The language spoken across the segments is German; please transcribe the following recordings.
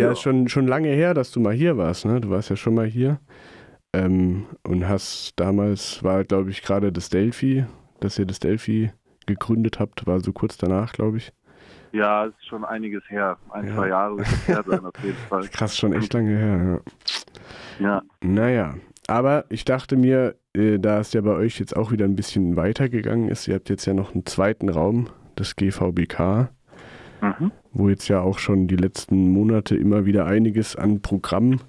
Ja, ja, ist schon, schon lange her, dass du mal hier warst, ne? Du warst ja schon mal hier. Ähm, und hast damals, war glaube ich gerade das Delphi, dass ihr das Delphi gegründet habt, war so kurz danach, glaube ich. Ja, ist schon einiges her. Ein, ja. zwei Jahre wird es her sein, auf jeden Fall. Krass, schon echt lange her, ja. Ja. Naja, aber ich dachte mir, äh, da es ja bei euch jetzt auch wieder ein bisschen weitergegangen ist, ihr habt jetzt ja noch einen zweiten Raum, das GVBK, mhm. Wo jetzt ja auch schon die letzten Monate immer wieder einiges an Programm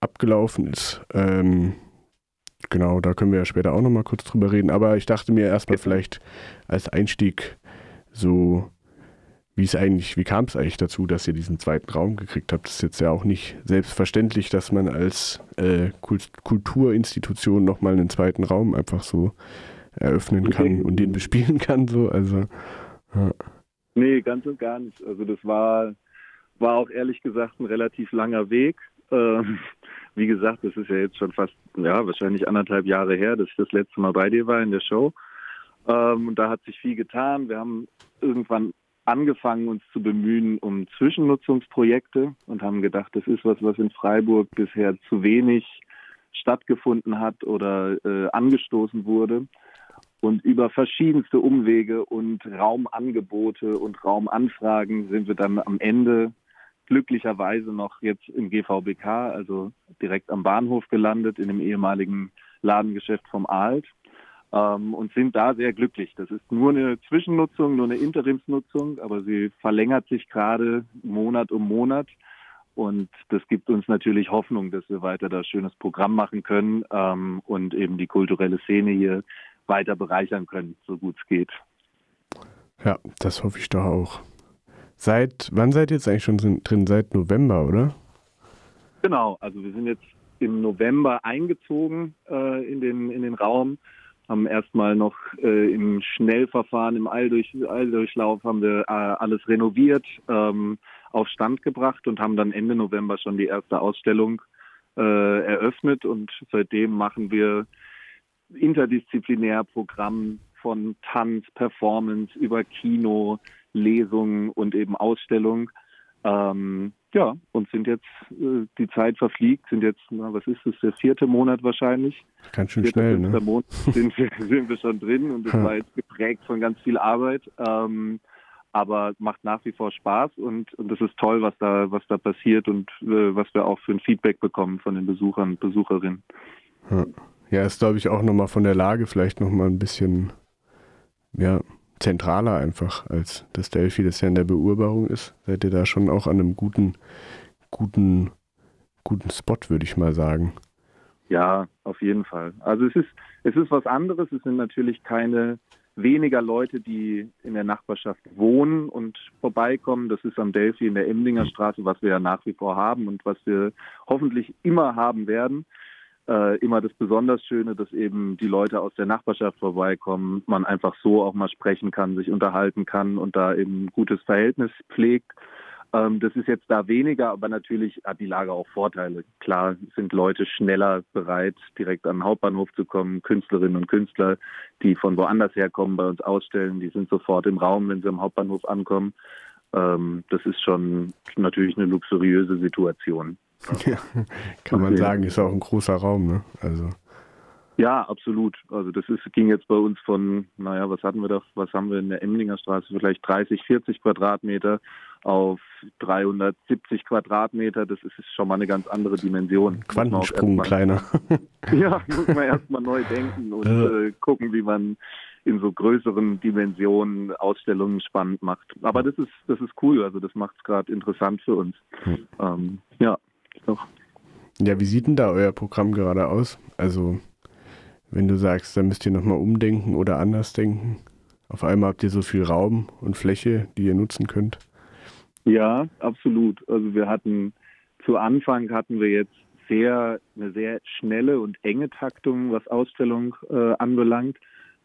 abgelaufen ist. Ähm, genau, da können wir ja später auch nochmal kurz drüber reden. Aber ich dachte mir erstmal vielleicht als Einstieg so, wie es eigentlich, wie kam es eigentlich dazu, dass ihr diesen zweiten Raum gekriegt habt? Das ist jetzt ja auch nicht selbstverständlich, dass man als äh, Kulturinstitution nochmal einen zweiten Raum einfach so eröffnen kann und den bespielen kann. So, also, ja. Nee, ganz und gar nicht. Also das war, war auch ehrlich gesagt ein relativ langer Weg. Ähm, wie gesagt, das ist ja jetzt schon fast, ja, wahrscheinlich anderthalb Jahre her, dass ich das letzte Mal bei dir war in der Show. Ähm, und da hat sich viel getan. Wir haben irgendwann angefangen, uns zu bemühen um Zwischennutzungsprojekte und haben gedacht, das ist was, was in Freiburg bisher zu wenig stattgefunden hat oder äh, angestoßen wurde. Und über verschiedenste Umwege und Raumangebote und Raumanfragen sind wir dann am Ende glücklicherweise noch jetzt im GVBK, also direkt am Bahnhof gelandet, in dem ehemaligen Ladengeschäft vom Alt ähm, und sind da sehr glücklich. Das ist nur eine Zwischennutzung, nur eine Interimsnutzung, aber sie verlängert sich gerade Monat um Monat. Und das gibt uns natürlich Hoffnung, dass wir weiter da schönes Programm machen können ähm, und eben die kulturelle Szene hier weiter bereichern können, so gut es geht. Ja, das hoffe ich doch auch. Seit wann seid ihr jetzt eigentlich schon drin? Seit November, oder? Genau, also wir sind jetzt im November eingezogen äh, in, den, in den Raum, haben erstmal noch äh, im Schnellverfahren, im Alldurch, Alldurchlauf haben wir äh, alles renoviert, ähm, auf Stand gebracht und haben dann Ende November schon die erste Ausstellung äh, eröffnet und seitdem machen wir interdisziplinär Programm von Tanz, Performance über Kino, Lesungen und eben Ausstellung. Ähm, ja, und sind jetzt, äh, die Zeit verfliegt, sind jetzt, na, was ist das, der vierte Monat wahrscheinlich. Ganz schön schnell, ne? Monat sind wir, sind wir schon drin und es war jetzt geprägt von ganz viel Arbeit. Ähm, aber macht nach wie vor Spaß und, und das ist toll, was da, was da passiert und äh, was wir auch für ein Feedback bekommen von den Besuchern und Besucherinnen. Ja, ist glaube ich auch nochmal von der Lage vielleicht nochmal ein bisschen, ja, zentraler einfach als das Delphi, das ja in der Beurbarung ist. Seid ihr da schon auch an einem guten, guten, guten Spot, würde ich mal sagen. Ja, auf jeden Fall. Also es ist, es ist was anderes. Es sind natürlich keine weniger Leute, die in der Nachbarschaft wohnen und vorbeikommen. Das ist am Delphi in der Emlinger Straße, was wir ja nach wie vor haben und was wir hoffentlich immer haben werden äh, immer das besonders Schöne, dass eben die Leute aus der Nachbarschaft vorbeikommen, man einfach so auch mal sprechen kann, sich unterhalten kann und da eben ein gutes Verhältnis pflegt. Ähm, das ist jetzt da weniger, aber natürlich hat die Lage auch Vorteile. Klar sind Leute schneller bereit, direkt an den Hauptbahnhof zu kommen. Künstlerinnen und Künstler, die von woanders herkommen, bei uns ausstellen, die sind sofort im Raum, wenn sie am Hauptbahnhof ankommen. Ähm, das ist schon natürlich eine luxuriöse Situation. Ja, kann man sagen, ist auch ein großer Raum, ne? Also. Ja, absolut. Also das ist, ging jetzt bei uns von, naja, was hatten wir da, was haben wir in der Emlinger Straße, vielleicht 30, 40 Quadratmeter auf 370 Quadratmeter. Das ist schon mal eine ganz andere Dimension. Quantensprung kleiner. ja, muss man erstmal neu denken und äh, gucken, wie man in so größeren Dimensionen Ausstellungen spannend macht. Aber das ist, das ist cool. Also das macht es gerade interessant für uns. Hm. Ähm, ja noch. Ja, wie sieht denn da euer Programm gerade aus? Also, wenn du sagst, da müsst ihr nochmal umdenken oder anders denken. Auf einmal habt ihr so viel Raum und Fläche, die ihr nutzen könnt. Ja, absolut. Also wir hatten zu Anfang hatten wir jetzt sehr eine sehr schnelle und enge Taktung, was Ausstellung äh, anbelangt.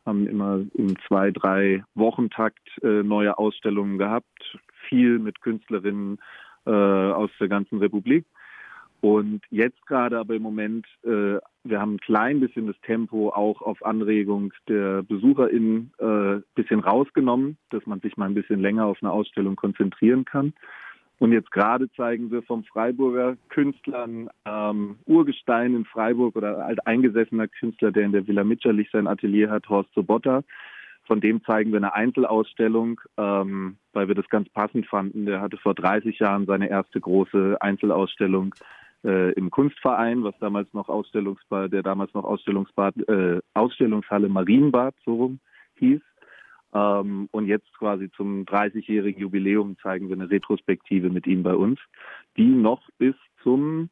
Haben immer im zwei, drei Wochentakt äh, neue Ausstellungen gehabt, viel mit Künstlerinnen äh, aus der ganzen Republik. Und jetzt gerade aber im Moment, äh, wir haben ein klein bisschen das Tempo auch auf Anregung der BesucherInnen äh, bisschen rausgenommen, dass man sich mal ein bisschen länger auf eine Ausstellung konzentrieren kann. Und jetzt gerade zeigen wir vom Freiburger Künstlern ähm, Urgestein in Freiburg oder alteingesessener Künstler, der in der Villa Mitscherlich sein Atelier hat, Horst Sobotta. Von dem zeigen wir eine Einzelausstellung, ähm, weil wir das ganz passend fanden. Der hatte vor 30 Jahren seine erste große Einzelausstellung äh, im Kunstverein, was damals noch Ausstellungsbad, der damals noch Ausstellungsbad, äh, Ausstellungshalle Marienbad so rum hieß. Ähm, und jetzt quasi zum 30-jährigen Jubiläum zeigen wir eine Retrospektive mit ihm bei uns, die noch bis zum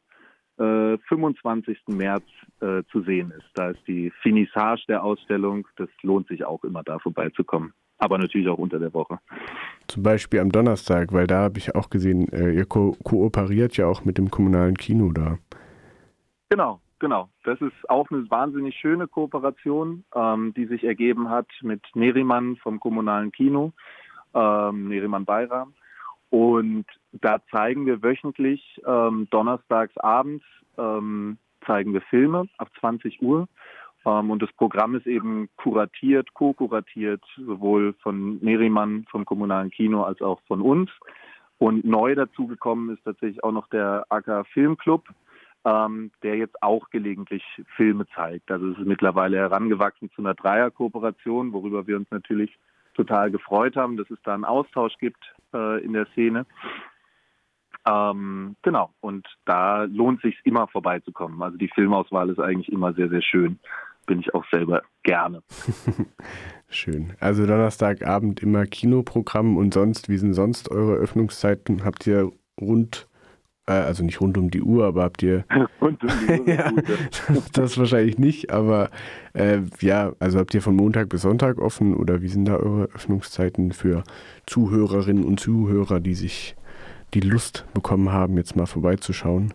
äh, 25. März äh, zu sehen ist. Da ist die Finissage der Ausstellung. Das lohnt sich auch immer da vorbeizukommen. Aber natürlich auch unter der Woche. Zum Beispiel am Donnerstag, weil da habe ich auch gesehen, äh, ihr ko kooperiert ja auch mit dem kommunalen Kino da. Genau, Genau, das ist auch eine wahnsinnig schöne Kooperation, ähm, die sich ergeben hat mit Neriman vom kommunalen Kino, ähm, Neriman Bayram. Und da zeigen wir wöchentlich, ähm, donnerstags abends, ähm, zeigen wir Filme ab 20 Uhr. Ähm, und das Programm ist eben kuratiert, co-kuratiert, sowohl von Neriman vom kommunalen Kino als auch von uns. Und neu dazugekommen ist tatsächlich auch noch der AK Filmclub, ähm, der jetzt auch gelegentlich Filme zeigt. Also es ist mittlerweile herangewachsen zu einer Dreierkooperation, worüber wir uns natürlich total gefreut haben, dass es da einen Austausch gibt äh, in der Szene. Ähm, genau, und da lohnt sich immer vorbeizukommen. Also die Filmauswahl ist eigentlich immer sehr, sehr schön. Bin ich auch selber gerne. schön. Also Donnerstagabend immer Kinoprogramm und sonst, wie sind sonst eure Öffnungszeiten? Habt ihr rund äh, also nicht rund um die Uhr, aber habt ihr. rund um die Uhr. ja, das wahrscheinlich nicht, aber äh, ja, also habt ihr von Montag bis Sonntag offen oder wie sind da eure Öffnungszeiten für Zuhörerinnen und Zuhörer, die sich die Lust bekommen haben, jetzt mal vorbeizuschauen?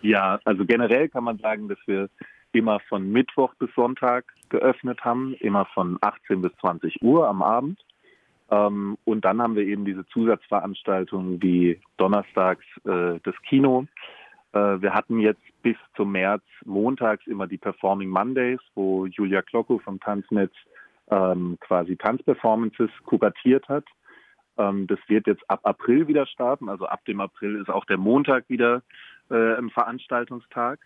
Ja, also generell kann man sagen, dass wir immer von Mittwoch bis Sonntag geöffnet haben, immer von 18 bis 20 Uhr am Abend. Ähm, und dann haben wir eben diese Zusatzveranstaltungen wie donnerstags äh, das Kino. Äh, wir hatten jetzt bis zum März montags immer die Performing Mondays, wo Julia Klocko vom Tanznetz ähm, quasi Tanzperformances kuratiert hat. Ähm, das wird jetzt ab April wieder starten. Also ab dem April ist auch der Montag wieder äh, ein Veranstaltungstag.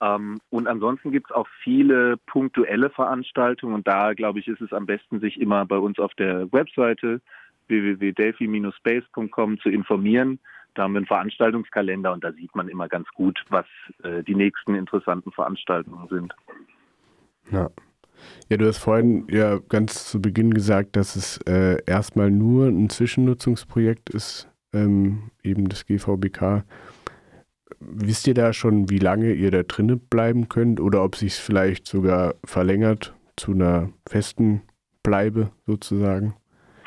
Ähm, und ansonsten gibt es auch viele punktuelle Veranstaltungen und da, glaube ich, ist es am besten, sich immer bei uns auf der Webseite www.delphi-space.com zu informieren. Da haben wir einen Veranstaltungskalender und da sieht man immer ganz gut, was äh, die nächsten interessanten Veranstaltungen sind. Ja. Ja, du hast vorhin ja ganz zu Beginn gesagt, dass es äh, erstmal nur ein Zwischennutzungsprojekt ist, ähm, eben das GVBK. Wisst ihr da schon, wie lange ihr da drinnen bleiben könnt oder ob sich es vielleicht sogar verlängert zu einer festen Bleibe sozusagen?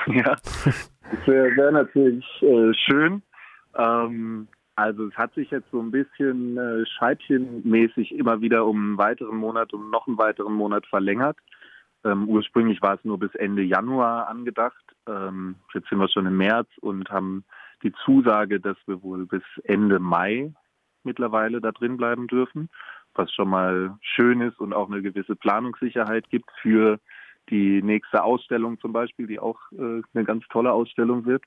Ja, das wäre wär natürlich äh, schön. Ähm, also es hat sich jetzt so ein bisschen äh, scheibchenmäßig immer wieder um einen weiteren Monat, um noch einen weiteren Monat verlängert. Ähm, ursprünglich war es nur bis Ende Januar angedacht. Ähm, jetzt sind wir schon im März und haben die Zusage, dass wir wohl bis Ende Mai mittlerweile da drin bleiben dürfen, was schon mal schön ist und auch eine gewisse Planungssicherheit gibt für die nächste Ausstellung zum Beispiel, die auch äh, eine ganz tolle Ausstellung wird.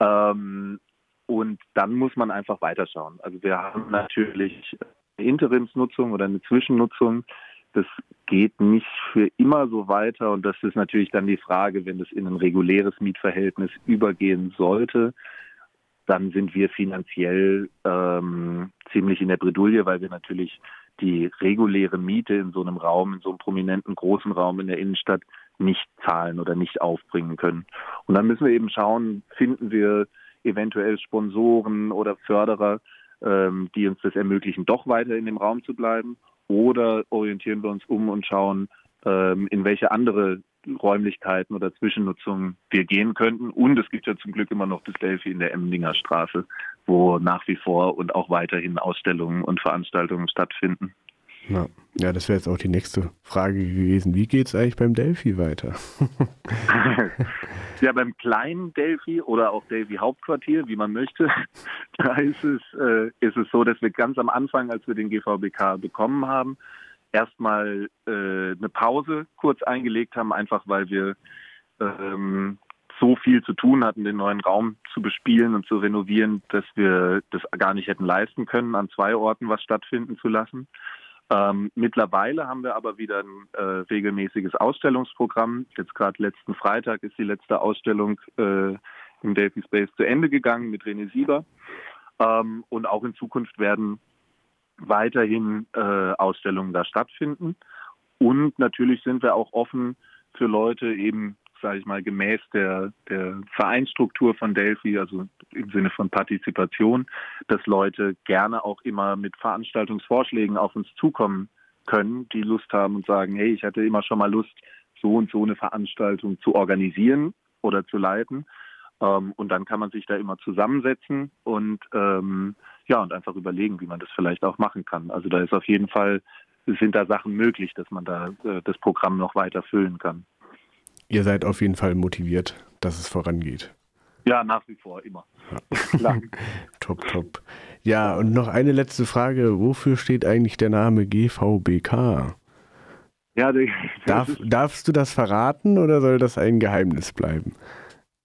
Ähm, und dann muss man einfach weiterschauen. Also wir haben natürlich eine Interimsnutzung oder eine Zwischennutzung. Das geht nicht für immer so weiter. Und das ist natürlich dann die Frage, wenn es in ein reguläres Mietverhältnis übergehen sollte, dann sind wir finanziell ähm, ziemlich in der Bredouille, weil wir natürlich die reguläre Miete in so einem Raum, in so einem prominenten großen Raum in der Innenstadt nicht zahlen oder nicht aufbringen können. Und dann müssen wir eben schauen, finden wir eventuell Sponsoren oder Förderer, ähm, die uns das ermöglichen, doch weiter in dem Raum zu bleiben, oder orientieren wir uns um und schauen, ähm, in welche andere Räumlichkeiten oder Zwischennutzungen wir gehen könnten. Und es gibt ja zum Glück immer noch das Delphi in der Emdinger Straße, wo nach wie vor und auch weiterhin Ausstellungen und Veranstaltungen stattfinden. Ja, ja das wäre jetzt auch die nächste Frage gewesen. Wie geht es eigentlich beim Delphi weiter? ja, beim kleinen Delphi oder auch Delphi Hauptquartier, wie man möchte, da ist es, äh, ist es so, dass wir ganz am Anfang, als wir den GVBK bekommen haben, erstmal äh, eine Pause kurz eingelegt haben, einfach weil wir ähm, so viel zu tun hatten, den neuen Raum zu bespielen und zu renovieren, dass wir das gar nicht hätten leisten können, an zwei Orten was stattfinden zu lassen. Ähm, mittlerweile haben wir aber wieder ein äh, regelmäßiges Ausstellungsprogramm. Jetzt gerade letzten Freitag ist die letzte Ausstellung äh, im Delphi Space zu Ende gegangen mit René Sieber. Ähm, und auch in Zukunft werden weiterhin äh, Ausstellungen da stattfinden. Und natürlich sind wir auch offen für Leute eben, sage ich mal, gemäß der, der Vereinsstruktur von Delphi, also im Sinne von Partizipation, dass Leute gerne auch immer mit Veranstaltungsvorschlägen auf uns zukommen können, die Lust haben und sagen, hey, ich hatte immer schon mal Lust, so und so eine Veranstaltung zu organisieren oder zu leiten. Ähm, und dann kann man sich da immer zusammensetzen und ähm, ja und einfach überlegen, wie man das vielleicht auch machen kann. Also da ist auf jeden Fall sind da Sachen möglich, dass man da äh, das Programm noch weiter füllen kann. Ihr seid auf jeden Fall motiviert, dass es vorangeht. Ja, nach wie vor immer. Ja. top, top. Ja, und noch eine letzte Frage. Wofür steht eigentlich der Name GVBK? Ja, Darf, darfst du das verraten oder soll das ein Geheimnis bleiben?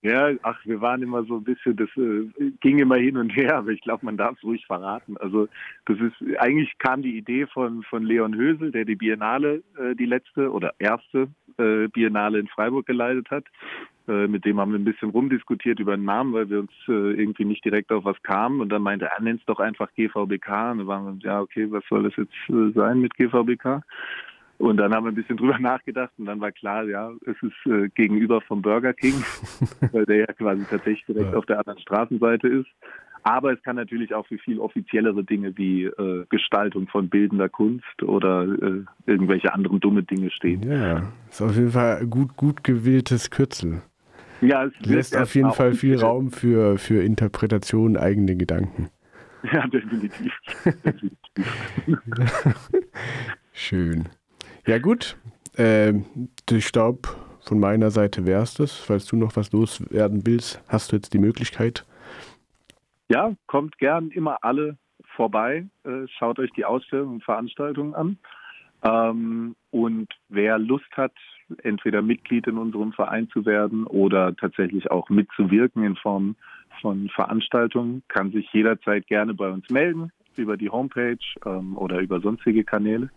Ja, ach, wir waren immer so ein bisschen, das äh, ging immer hin und her, aber ich glaube, man darf es ruhig verraten. Also das ist, eigentlich kam die Idee von, von Leon Hösel, der die Biennale, äh, die letzte oder erste äh, Biennale in Freiburg geleitet hat. Äh, mit dem haben wir ein bisschen rumdiskutiert über den Namen, weil wir uns äh, irgendwie nicht direkt auf was kamen. Und dann meinte er, nennt es doch einfach GVBK. Und dann waren wir, ja, okay, was soll das jetzt äh, sein mit GVBK? Und dann haben wir ein bisschen drüber nachgedacht und dann war klar, ja, es ist äh, gegenüber vom Burger King, weil der ja quasi tatsächlich direkt ja. auf der anderen Straßenseite ist. Aber es kann natürlich auch für viel offiziellere Dinge wie äh, Gestaltung von bildender Kunst oder äh, irgendwelche anderen dumme Dinge stehen. Ja, ist auf jeden Fall gut, gut gewähltes Kürzel. Ja, es lässt auf jeden Fall viel Raum für, für Interpretation, eigene Gedanken. Ja, definitiv. definitiv. Schön. Ja, gut. Äh, ich glaube, von meiner Seite wäre es das. Falls du noch was loswerden willst, hast du jetzt die Möglichkeit. Ja, kommt gern immer alle vorbei. Äh, schaut euch die Ausstellungen und Veranstaltungen an. Ähm, und wer Lust hat, entweder Mitglied in unserem Verein zu werden oder tatsächlich auch mitzuwirken in Form von Veranstaltungen, kann sich jederzeit gerne bei uns melden über die Homepage ähm, oder über sonstige Kanäle.